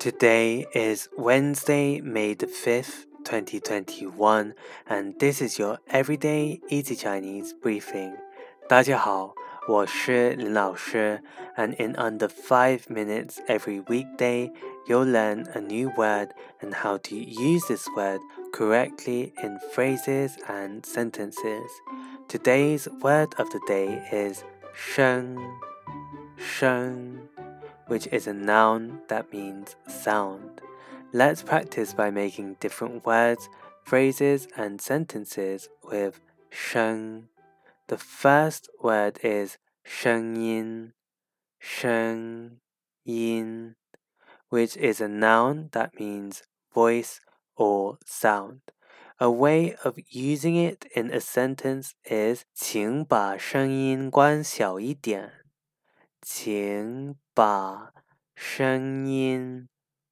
Today is Wednesday, May the 5th, 2021, and this is your everyday easy Chinese briefing. 大家好,我是林老师, and in under 5 minutes every weekday, you'll learn a new word and how to use this word correctly in phrases and sentences. Today's word of the day is 声,声 which is a noun that means sound. Let's practice by making different words, phrases, and sentences with 声. The first word is 声音,声音, which is a noun that means voice or sound. A way of using it in a sentence is 请把声音关小一点。 请把声音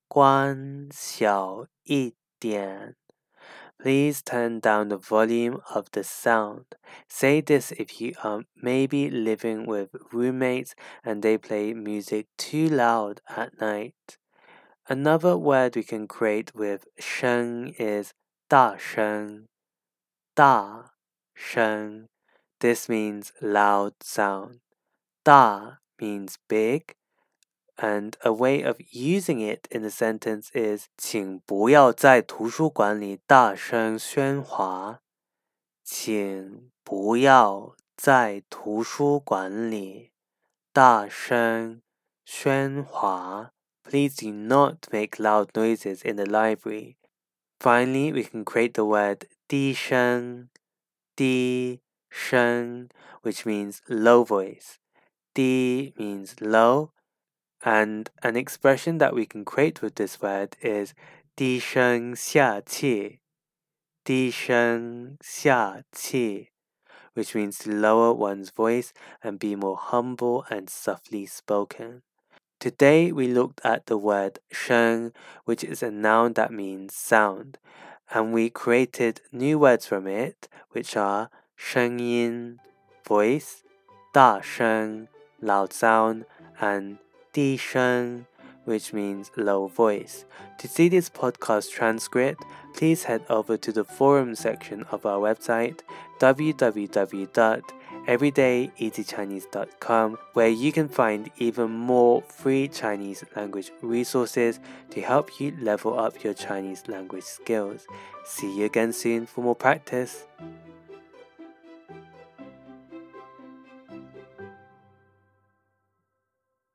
关小一点。Please turn down the volume of the sound. Say this if you are maybe living with roommates and they play music too loud at night. Another word we can create with 声 is 大声,大声. This means loud sound. 大 means big, and a way of using it in a sentence is 请不要在图书馆里大声喧哗。请不要在图书馆里大声喧哗。Please do not make loud noises in the library. Finally, we can create the word 低声,低声, which means low voice. Di means low, and an expression that we can create with this word is disheng xia qi which means to lower one's voice and be more humble and softly spoken. Today we looked at the word sheng, which is a noun that means sound, and we created new words from it, which are sheng yin, voice, 大声 loud sound, and 低声, which means low voice. To see this podcast transcript, please head over to the forum section of our website www.everydayeasychinese.com where you can find even more free Chinese language resources to help you level up your Chinese language skills. See you again soon for more practice.